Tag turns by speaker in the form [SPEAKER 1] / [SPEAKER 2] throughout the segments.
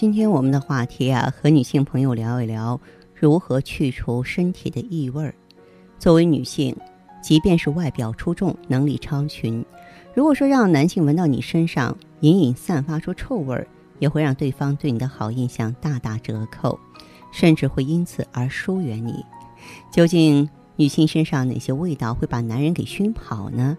[SPEAKER 1] 今天我们的话题啊，和女性朋友聊一聊如何去除身体的异味儿。作为女性，即便是外表出众、能力超群，如果说让男性闻到你身上隐隐散发出臭味儿，也会让对方对你的好印象大打折扣，甚至会因此而疏远你。究竟女性身上哪些味道会把男人给熏跑呢？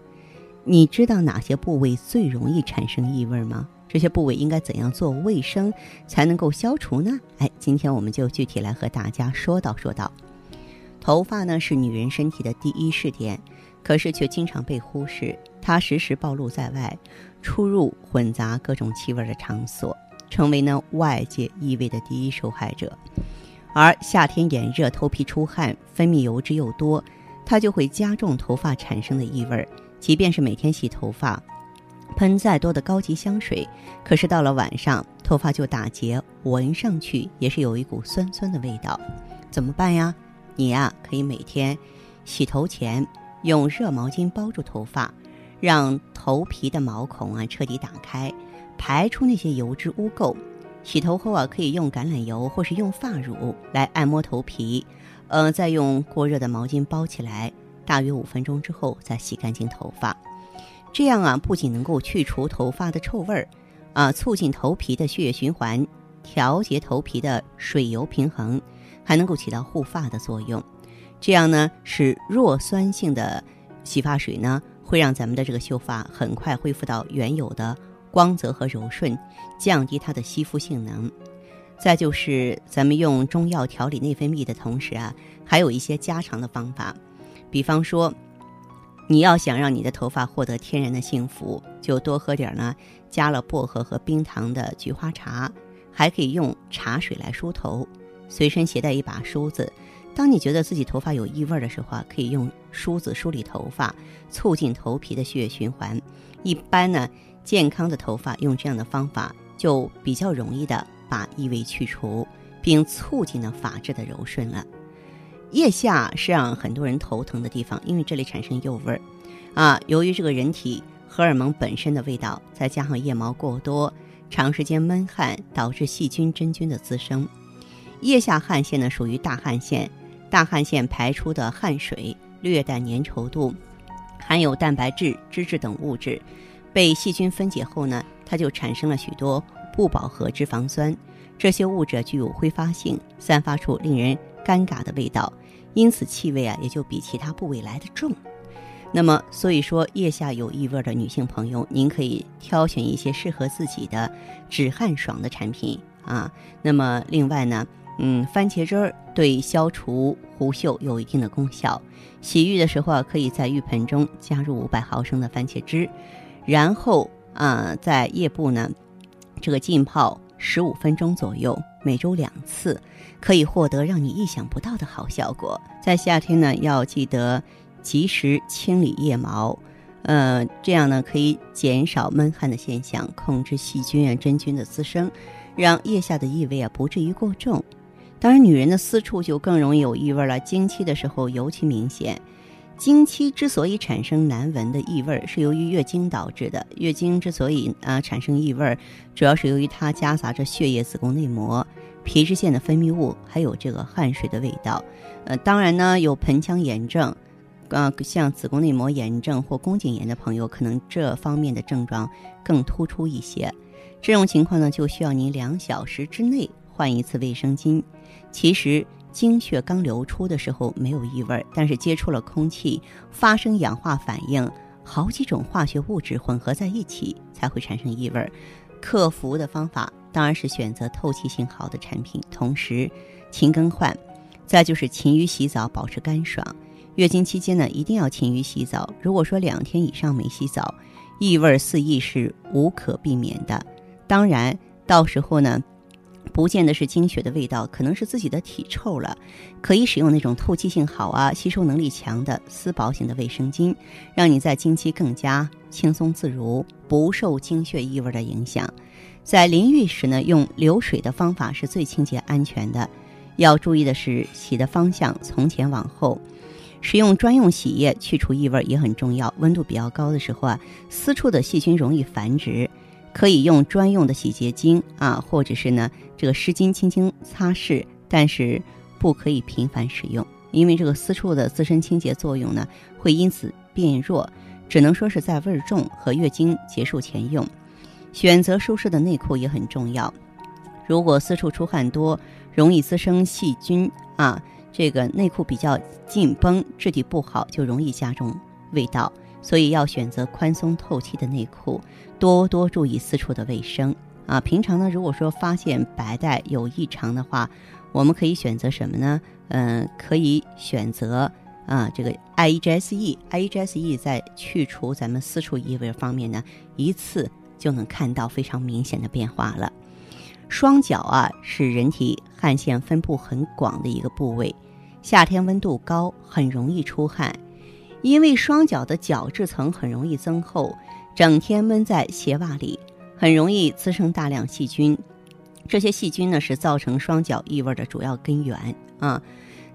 [SPEAKER 1] 你知道哪些部位最容易产生异味吗？这些部位应该怎样做卫生才能够消除呢？哎，今天我们就具体来和大家说道说道。头发呢是女人身体的第一试点，可是却经常被忽视。它时时暴露在外，出入混杂各种气味的场所，成为呢外界异味的第一受害者。而夏天炎热，头皮出汗，分泌油脂又多，它就会加重头发产生的异味。即便是每天洗头发。喷再多的高级香水，可是到了晚上，头发就打结，闻上去也是有一股酸酸的味道，怎么办呀？你呀，可以每天洗头前用热毛巾包住头发，让头皮的毛孔啊彻底打开，排出那些油脂污垢。洗头后啊，可以用橄榄油或是用发乳来按摩头皮，呃，再用过热的毛巾包起来，大约五分钟之后再洗干净头发。这样啊，不仅能够去除头发的臭味儿，啊，促进头皮的血液循环，调节头皮的水油平衡，还能够起到护发的作用。这样呢，是弱酸性的洗发水呢，会让咱们的这个秀发很快恢复到原有的光泽和柔顺，降低它的吸附性能。再就是咱们用中药调理内分泌的同时啊，还有一些家常的方法，比方说。你要想让你的头发获得天然的幸福，就多喝点呢，加了薄荷和冰糖的菊花茶，还可以用茶水来梳头。随身携带一把梳子，当你觉得自己头发有异味的时候啊，可以用梳子梳理头发，促进头皮的血液循环。一般呢，健康的头发用这样的方法就比较容易的把异味去除，并促进了发质的柔顺了。腋下是让很多人头疼的地方，因为这里产生幼味儿，啊，由于这个人体荷尔蒙本身的味道，再加上腋毛过多，长时间闷汗导致细菌真菌的滋生。腋下汗腺呢属于大汗腺，大汗腺排出的汗水略带粘稠度，含有蛋白质、脂质等物质，被细菌分解后呢，它就产生了许多不饱和脂肪酸，这些物质具有挥发性，散发出令人尴尬的味道。因此，气味啊也就比其他部位来的重。那么，所以说腋下有异味的女性朋友，您可以挑选一些适合自己的止汗爽的产品啊。那么，另外呢，嗯，番茄汁儿对消除狐臭有一定的功效。洗浴的时候啊，可以在浴盆中加入五百毫升的番茄汁，然后啊，在腋部呢，这个浸泡十五分钟左右，每周两次。可以获得让你意想不到的好效果。在夏天呢，要记得及时清理腋毛，呃，这样呢可以减少闷汗的现象，控制细菌啊、真菌的滋生，让腋下的异味啊不至于过重。当然，女人的私处就更容易有异味了，经期的时候尤其明显。经期之所以产生难闻的异味，是由于月经导致的。月经之所以啊产生异味，主要是由于它夹杂着血液、子宫内膜。皮脂腺的分泌物，还有这个汗水的味道，呃，当然呢，有盆腔炎症，呃，像子宫内膜炎症或宫颈炎的朋友，可能这方面的症状更突出一些。这种情况呢，就需要您两小时之内换一次卫生巾。其实，经血刚流出的时候没有异味，但是接触了空气，发生氧化反应，好几种化学物质混合在一起，才会产生异味。克服的方法。当然是选择透气性好的产品，同时勤更换。再就是勤于洗澡，保持干爽。月经期间呢，一定要勤于洗澡。如果说两天以上没洗澡，异味四溢是无可避免的。当然，到时候呢，不见得是经血的味道，可能是自己的体臭了。可以使用那种透气性好啊、吸收能力强的丝薄型的卫生巾，让你在经期更加轻松自如，不受经血异味的影响。在淋浴时呢，用流水的方法是最清洁安全的。要注意的是，洗的方向从前往后。使用专用洗液去除异味也很重要。温度比较高的时候啊，私处的细菌容易繁殖。可以用专用的洗洁精啊，或者是呢这个湿巾轻轻擦拭，但是不可以频繁使用，因为这个私处的自身清洁作用呢会因此变弱，只能说是在味重和月经结束前用。选择舒适的内裤也很重要。如果私处出汗多，容易滋生细菌啊，这个内裤比较紧绷，质地不好，就容易加重味道。所以要选择宽松透气的内裤，多多注意私处的卫生啊。平常呢，如果说发现白带有异常的话，我们可以选择什么呢？嗯，可以选择啊这个 IEGSE，IEGSE 在去除咱们私处异味方面呢，一次就能看到非常明显的变化了。双脚啊是人体汗腺分布很广的一个部位，夏天温度高，很容易出汗。因为双脚的角质层很容易增厚，整天闷在鞋袜里，很容易滋生大量细菌。这些细菌呢是造成双脚异味的主要根源啊。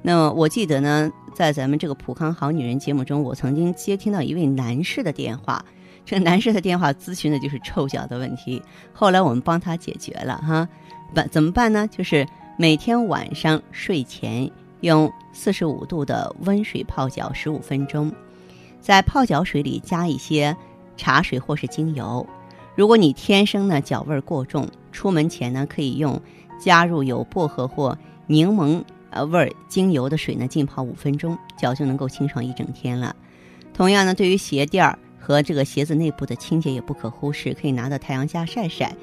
[SPEAKER 1] 那我记得呢，在咱们这个《普康好女人》节目中，我曾经接听到一位男士的电话，这个男士的电话咨询的就是臭脚的问题。后来我们帮他解决了哈，办怎么办呢？就是每天晚上睡前。用四十五度的温水泡脚十五分钟，在泡脚水里加一些茶水或是精油。如果你天生呢脚味儿过重，出门前呢可以用加入有薄荷或柠檬呃味儿精油的水呢浸泡五分钟，脚就能够清爽一整天了。同样呢，对于鞋垫儿和这个鞋子内部的清洁也不可忽视，可以拿到太阳下晒晒，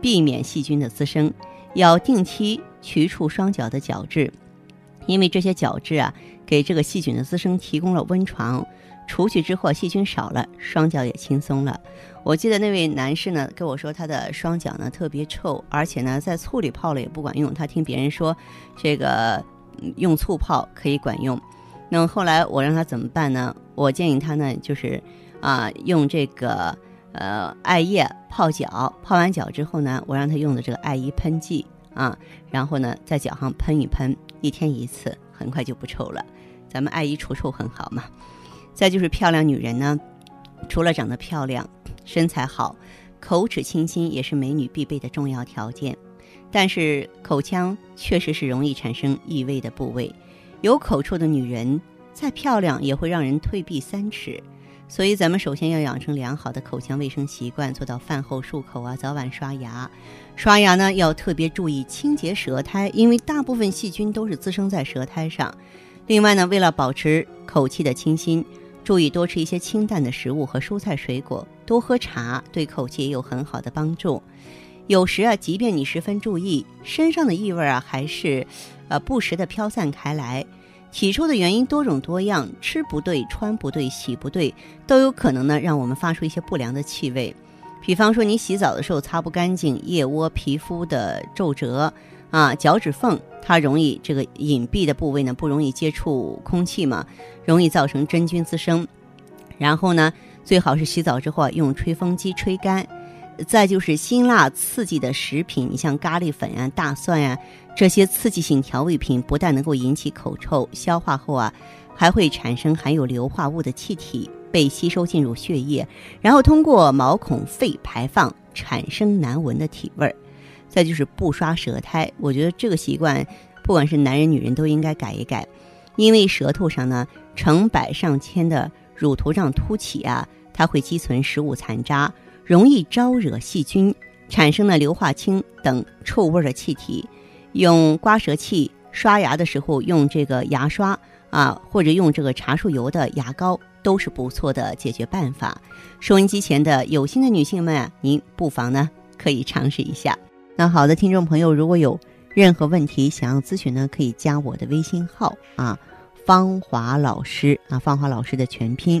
[SPEAKER 1] 避免细菌的滋生。要定期去除双脚的角质。因为这些角质啊，给这个细菌的滋生提供了温床，除去之后细菌少了，双脚也轻松了。我记得那位男士呢跟我说，他的双脚呢特别臭，而且呢在醋里泡了也不管用。他听别人说，这个用醋泡可以管用。那么后来我让他怎么办呢？我建议他呢就是啊用这个呃艾叶泡脚，泡完脚之后呢，我让他用的这个艾依喷剂。啊，然后呢，在脚上喷一喷，一天一次，很快就不臭了。咱们爱衣除臭很好嘛。再就是漂亮女人呢，除了长得漂亮，身材好，口齿清新也是美女必备的重要条件。但是口腔确实是容易产生异味的部位，有口臭的女人再漂亮也会让人退避三尺。所以，咱们首先要养成良好的口腔卫生习惯，做到饭后漱口啊，早晚刷牙。刷牙呢，要特别注意清洁舌苔，因为大部分细菌都是滋生在舌苔上。另外呢，为了保持口气的清新，注意多吃一些清淡的食物和蔬菜水果，多喝茶，对口气也有很好的帮助。有时啊，即便你十分注意，身上的异味啊，还是，呃，不时的飘散开来。起初的原因多种多样，吃不对、穿不对、洗不对，都有可能呢让我们发出一些不良的气味。比方说，你洗澡的时候擦不干净腋窝皮肤的皱褶啊，脚趾缝，它容易这个隐蔽的部位呢不容易接触空气嘛，容易造成真菌滋生。然后呢，最好是洗澡之后啊用吹风机吹干。再就是辛辣刺激的食品，你像咖喱粉啊、大蒜呀这些刺激性调味品，不但能够引起口臭，消化后啊还会产生含有硫化物的气体，被吸收进入血液，然后通过毛孔肺排放，产生难闻的体味儿。再就是不刷舌苔，我觉得这个习惯，不管是男人女人都应该改一改，因为舌头上呢成百上千的乳头状凸起啊，它会积存食物残渣。容易招惹细菌，产生了硫化氢等臭味的气体。用刮舌器刷牙的时候，用这个牙刷啊，或者用这个茶树油的牙膏，都是不错的解决办法。收音机前的有心的女性们，您不妨呢可以尝试一下。那好的，听众朋友，如果有任何问题想要咨询呢，可以加我的微信号啊，芳华老师啊，芳华老师的全拼。